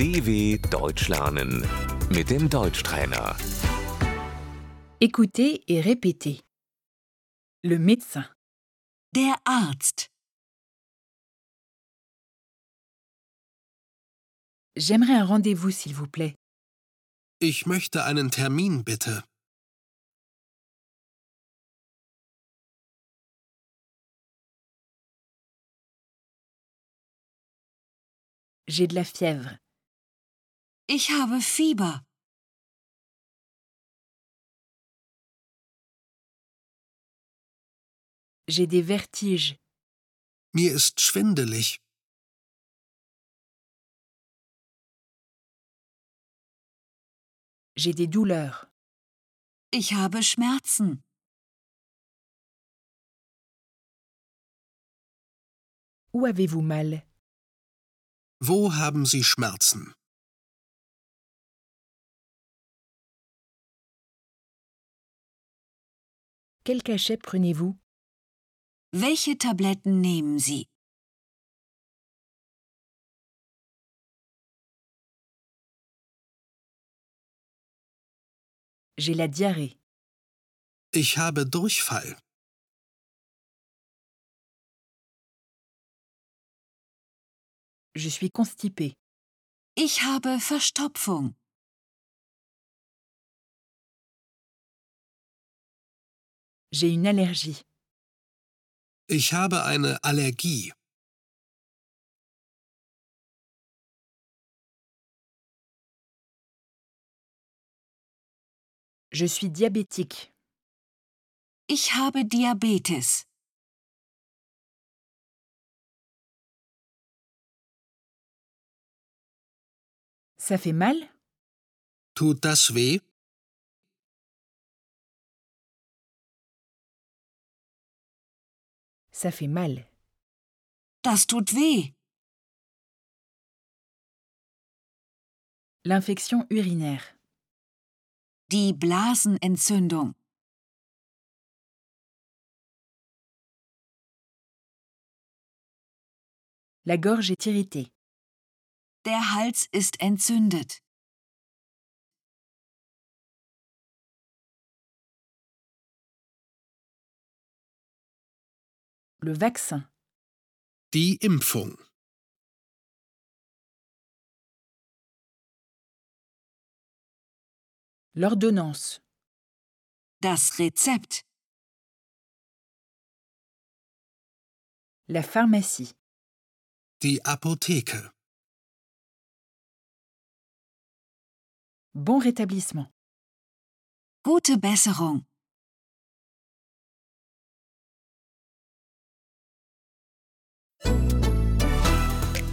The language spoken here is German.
DW Deutsch lernen mit dem Deutschtrainer. Écoutez et répétez. Le médecin, Der Arzt. j'aimerais un rendez-vous s'il vous plaît. Ich möchte einen Termin, bitte. J'ai de la fièvre. Ich habe Fieber. J'ai des vertiges. Mir ist schwindelig. J'ai des douleurs. Ich habe Schmerzen. Où avez-vous mal Wo haben Sie Schmerzen? Quel cachet prenez-vous? Welche Tabletten nehmen Sie? J'ai la diarrhée. Ich habe Durchfall. Je suis constipée. Ich habe Verstopfung. J'ai une allergie. Ich habe eine Allergie. Je suis diabétique. Ich habe Diabetes. Ça fait mal Tut das weh? Ça fait mal. Das tut weh. L'infection urinaire. Die Blasenentzündung. La gorge est irritée. Der Hals ist entzündet. Le vaccin. Die Impfung. L'ordonnance. Das Rezept. La pharmacie. Die Apotheke. Bon rétablissement. Gute Besserung.